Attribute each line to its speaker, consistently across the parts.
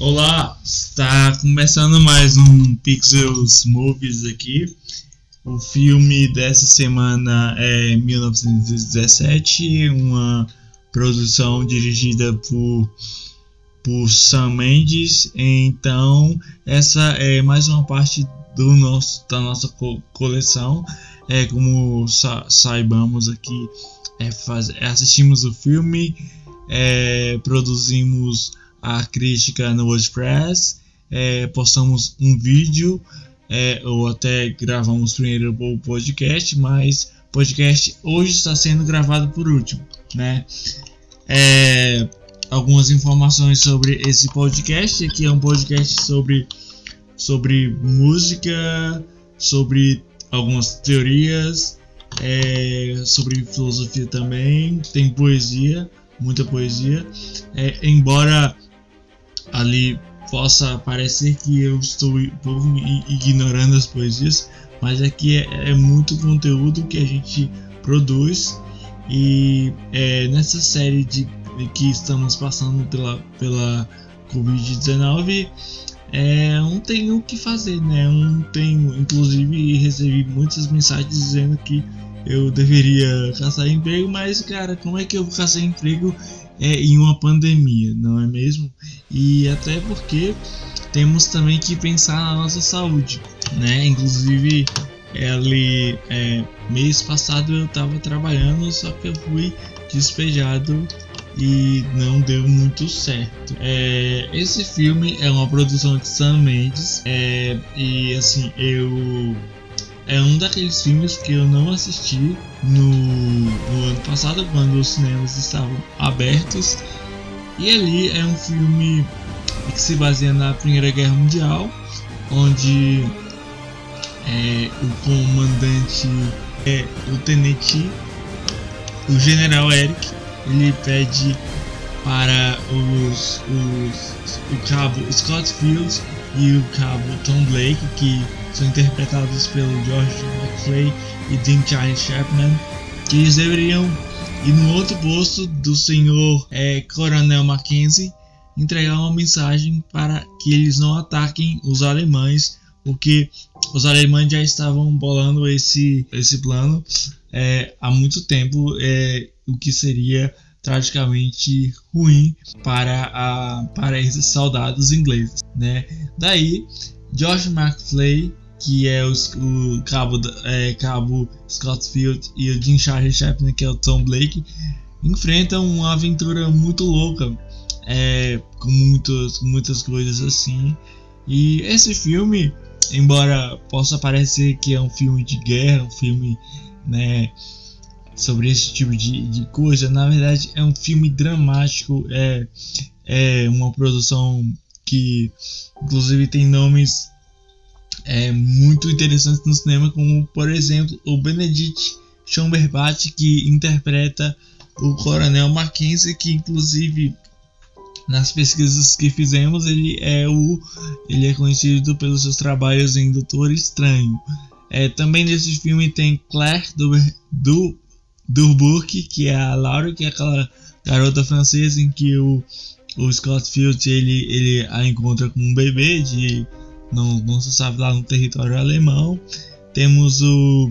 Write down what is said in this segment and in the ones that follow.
Speaker 1: Olá, está começando mais um Pixels Movies aqui. O filme dessa semana é 1917, uma produção dirigida por, por Sam Mendes. Então, essa é mais uma parte do nosso, da nossa co coleção. É como sa saibamos aqui, é faz, assistimos o filme, é, produzimos a crítica no WordPress, é, postamos um vídeo é, ou até gravamos primeiro o podcast, mas podcast hoje está sendo gravado por último, né? É, algumas informações sobre esse podcast, aqui é um podcast sobre sobre música, sobre algumas teorias, é, sobre filosofia também, tem poesia, muita poesia, é, embora ali possa parecer que eu estou ignorando as poesias, mas aqui é, é muito conteúdo que a gente produz e é, nessa série de, que estamos passando pela, pela Covid-19 é, não tenho o que fazer, né? Não tenho, inclusive recebi muitas mensagens dizendo que eu deveria caçar emprego, mas cara, como é que eu vou caçar emprego é, em uma pandemia, não é mesmo? E até porque temos também que pensar na nossa saúde, né? Inclusive, ali é, mês passado eu estava trabalhando, só que eu fui despejado e não deu muito certo. É, esse filme é uma produção de Sam Mendes é, e assim eu é um daqueles filmes que eu não assisti no, no, ano passado, quando os cinemas estavam abertos. E ali é um filme que se baseia na Primeira Guerra Mundial, onde é, o comandante é o tenente, o general Eric, ele pede para os, os o cabo Scott Fields e o cabo Tom Blake, que são interpretados pelo George McClay e Dean Charlie Chapman, que eles deveriam ir no outro posto do senhor é, Coronel Mackenzie entregar uma mensagem para que eles não ataquem os alemães, porque os alemães já estavam bolando esse, esse plano é, há muito tempo, é, o que seria tragicamente ruim para, a, para esses soldados ingleses. Né? Daí, George McClay que é o, o cabo, é, cabo Scott Field e o Jim Charlie Chaplin, que é o Tom Blake, enfrentam uma aventura muito louca, é, com muitas, muitas coisas assim. E esse filme, embora possa parecer que é um filme de guerra, um filme né, sobre esse tipo de, de coisa, na verdade é um filme dramático, é, é uma produção que inclusive tem nomes é, muito interessantes no cinema, como por exemplo o Benedict Cumberbatch que interpreta o Coronel Mackenzie, que inclusive nas pesquisas que fizemos ele é o ele é conhecido pelos seus trabalhos em Doutor Estranho. É, também nesse filme tem Claire do, do Durburg, que é a Laura, que é aquela garota francesa em que o, o Scott Field ele, ele a encontra com um bebê de não, não se sabe lá no território alemão. Temos o.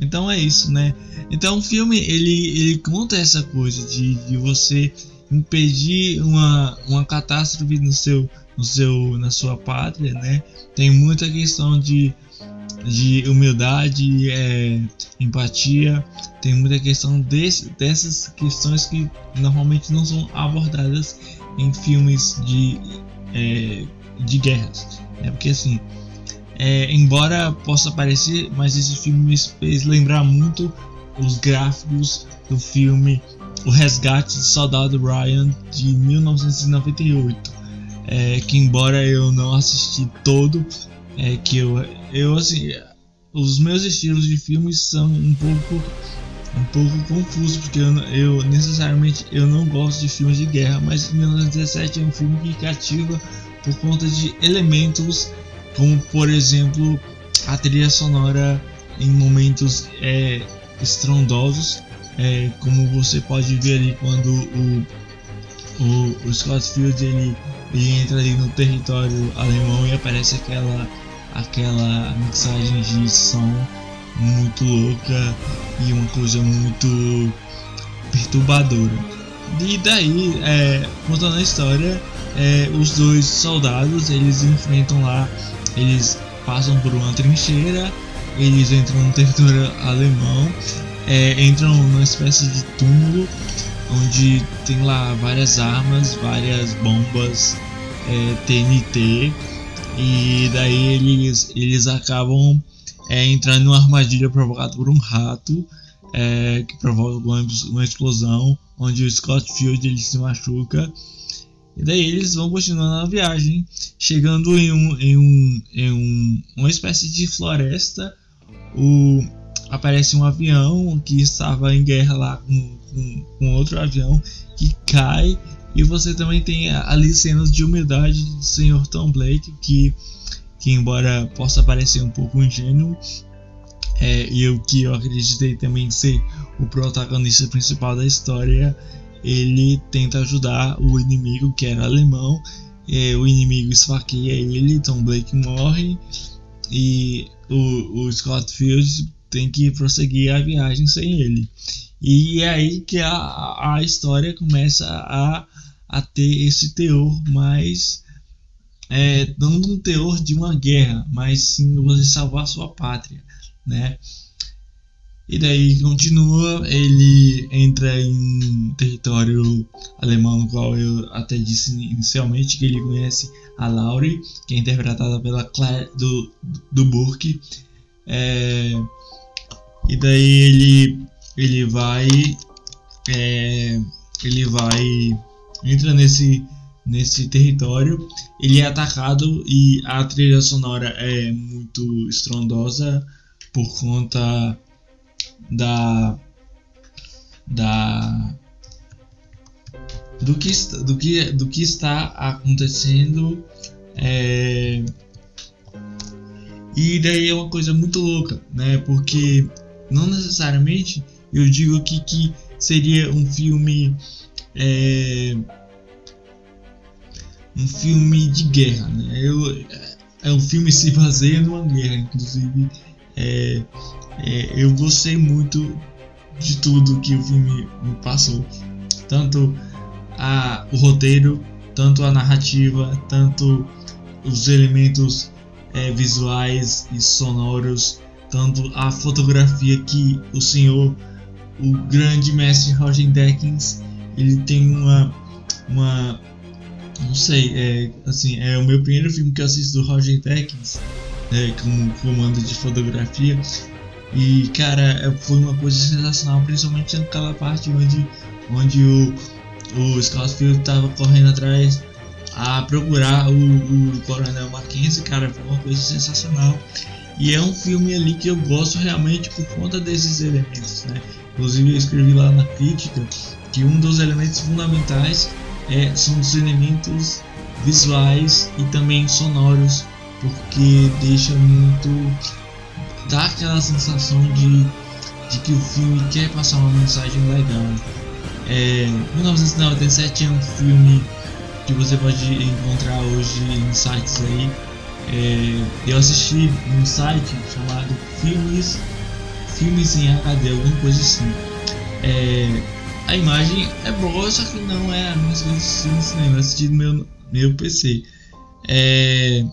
Speaker 1: Então é isso, né? Então o filme ele, ele conta essa coisa de, de você impedir uma, uma catástrofe no seu, no seu, na sua pátria, né? Tem muita questão de, de humildade, é, empatia, tem muita questão desse, dessas questões que normalmente não são abordadas em filmes de, é, de guerras. É porque assim, é, embora possa parecer, mas esse filme me fez lembrar muito os gráficos do filme O Resgate do Soldado Ryan de 1998. É, que embora eu não assisti todo, é que eu, eu assim, os meus estilos de filmes são um pouco um pouco confuso porque eu, eu, necessariamente eu não gosto de filmes de guerra, mas 1917 é um filme que cativa por conta de elementos como por exemplo a trilha sonora em momentos é, estrondosos, é, como você pode ver ali quando o, o, o Scott Field ele, e entra ali no território alemão e aparece aquela aquela mixagem de som muito louca e uma coisa muito perturbadora. E daí, é, contando a história, é, os dois soldados eles enfrentam lá, eles passam por uma trincheira, eles entram no território alemão, é, entram numa espécie de túmulo onde tem lá várias armas, várias bombas é, TNT e daí eles, eles acabam é, entrando numa armadilha provocada por um rato é, que provoca uma, uma, explosão onde o Scott Field ele se machuca e daí eles vão continuando a viagem chegando em, um, em, um, em um, uma espécie de floresta o, aparece um avião que estava em guerra lá com, com, com outro avião que cai e você também tem ali cenas de humildade do Sr. Tom Blake, que, que embora possa parecer um pouco ingênuo, é, e o que eu acreditei também ser o protagonista principal da história, ele tenta ajudar o inimigo que era alemão. É, o inimigo esfaqueia ele, Tom Blake morre e o, o Scott Field tem que prosseguir a viagem sem ele. E é aí que a, a história começa a, a ter esse teor mais. É, não um teor de uma guerra, mas sim você salvar sua pátria, né? E daí continua, ele entra em um território alemão, no qual eu até disse inicialmente que ele conhece a Laurie, que é interpretada pela Claire do, do Burke. É, e daí ele ele vai é, ele vai entra nesse nesse território ele é atacado e a trilha sonora é muito estrondosa por conta da da do que do que do que está acontecendo é, e daí é uma coisa muito louca né porque não necessariamente eu digo aqui que seria um filme. É, um filme de guerra, né? Eu, é um filme se baseia numa guerra, inclusive. É, é, eu gostei muito de tudo que o filme me passou, tanto a, o roteiro, tanto a narrativa, tanto os elementos é, visuais e sonoros, tanto a fotografia que o senhor o grande mestre Roger Deakins, ele tem uma uma não sei, é assim, é o meu primeiro filme que eu assisto do Roger Deakins, é, como comando de fotografia. E cara, foi uma coisa sensacional, principalmente naquela parte onde onde o o Scottfield estava correndo atrás a procurar o, o Coronel Mackenzie, cara, foi uma coisa sensacional. E é um filme ali que eu gosto realmente por conta desses elementos, né? Inclusive eu escrevi lá na crítica que um dos elementos fundamentais é, são os elementos visuais e também sonoros, porque deixa muito. dá aquela sensação de, de que o filme quer passar uma mensagem legal. É, 1997 é um filme que você pode encontrar hoje em sites aí. É, eu assisti um site chamado Filmes filmes em HD, alguma coisa assim. É, a imagem é boa, só que não é a mesma coisa de no cinema. Eu assisti no meu, meu PC. É,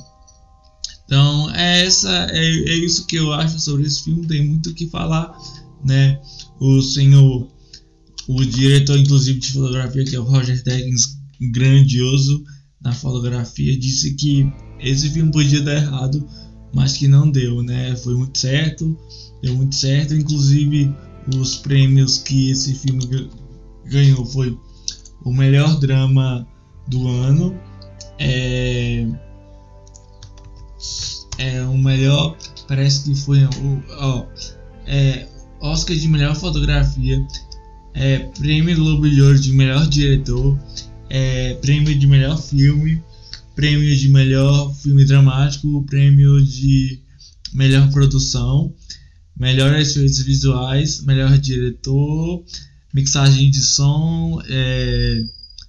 Speaker 1: então, é, essa, é, é isso que eu acho sobre esse filme. Tem muito o que falar. Né? O senhor, o diretor, inclusive, de fotografia, que é o Roger Deakins, grandioso na fotografia, disse que esse filme podia dar errado, mas que não deu, né? Foi muito certo deu muito certo. Inclusive, os prêmios que esse filme ganhou foi o melhor drama do ano, é, é o melhor, parece que foi o ó, é, Oscar de melhor fotografia, é, prêmio Globo de Ouro de melhor diretor, é, prêmio de melhor filme, prêmio de melhor filme dramático, prêmio de melhor produção melhor efeitos visuais, melhor diretor, mixagem de som, é,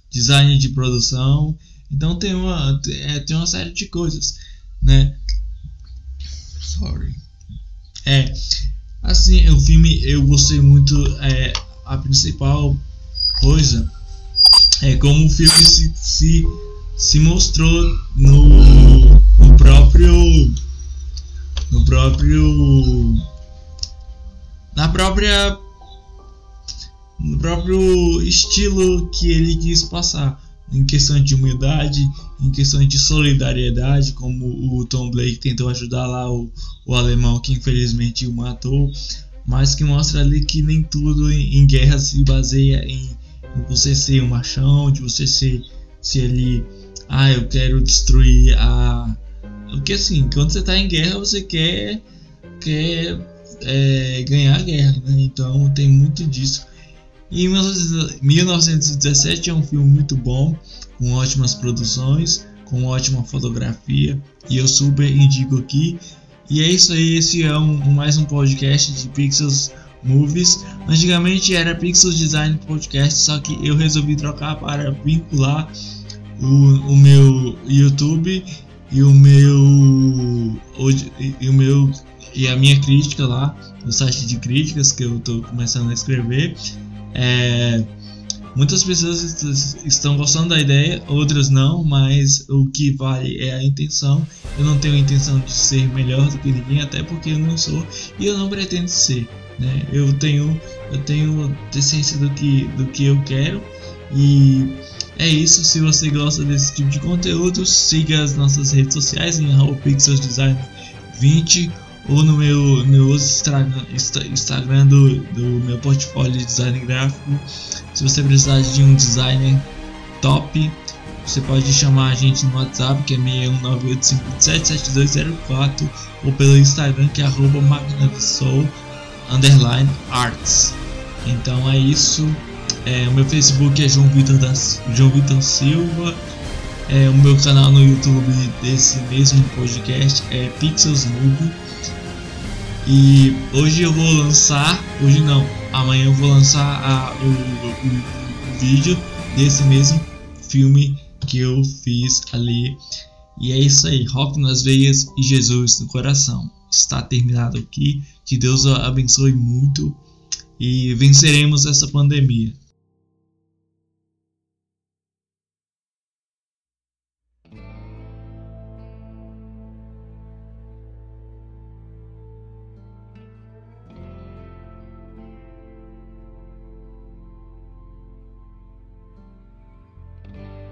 Speaker 1: design de produção, Então tem uma, é, tem uma série de coisas, né? Sorry. É, assim, o filme eu gostei muito. É, a principal coisa é como o filme se, se, se mostrou no, no próprio. No próprio. Na própria. No próprio estilo que ele quis passar em questão de humildade, em questão de solidariedade, como o Tom Blake tentou ajudar lá o, o alemão que infelizmente o matou, mas que mostra ali que nem tudo em, em guerra se baseia em, em, você ser um machão, de você ser, ser ali, ah, eu quero destruir a. Porque assim, quando você está em guerra, você quer, quer é, ganhar a guerra, né? Então tem muito disso. E 1917 é um filme muito bom, com ótimas produções, com ótima fotografia, e eu super indico aqui. E é isso aí, esse é um, mais um podcast de Pixels Movies. Antigamente era Pixels Design Podcast, só que eu resolvi trocar para vincular o, o meu YouTube e o meu e o meu e a minha crítica lá no site de críticas que eu estou começando a escrever é, muitas pessoas estão gostando da ideia, outras não, mas o que vale é a intenção. Eu não tenho intenção de ser melhor do que ninguém, até porque eu não sou e eu não pretendo ser. Né? Eu tenho eu tenho decência do que do que eu quero e é isso. Se você gosta desse tipo de conteúdo, siga as nossas redes sociais em pixelsdesign20 ou no meu, meu Instagram, do, do meu portfólio de design gráfico. Se você precisar de um designer top, você pode chamar a gente no WhatsApp que é 61985277204 ou pelo Instagram que é arroba underline arts. Então é isso. É, o meu Facebook é João Vitor, da, João Vitor Silva. É, o meu canal no YouTube desse mesmo podcast é Pixels Movie. E hoje eu vou lançar, hoje não, amanhã eu vou lançar a, o, o, o vídeo desse mesmo filme que eu fiz ali. E é isso aí, rock nas veias e Jesus no coração. Está terminado aqui. Que Deus abençoe muito e venceremos essa pandemia.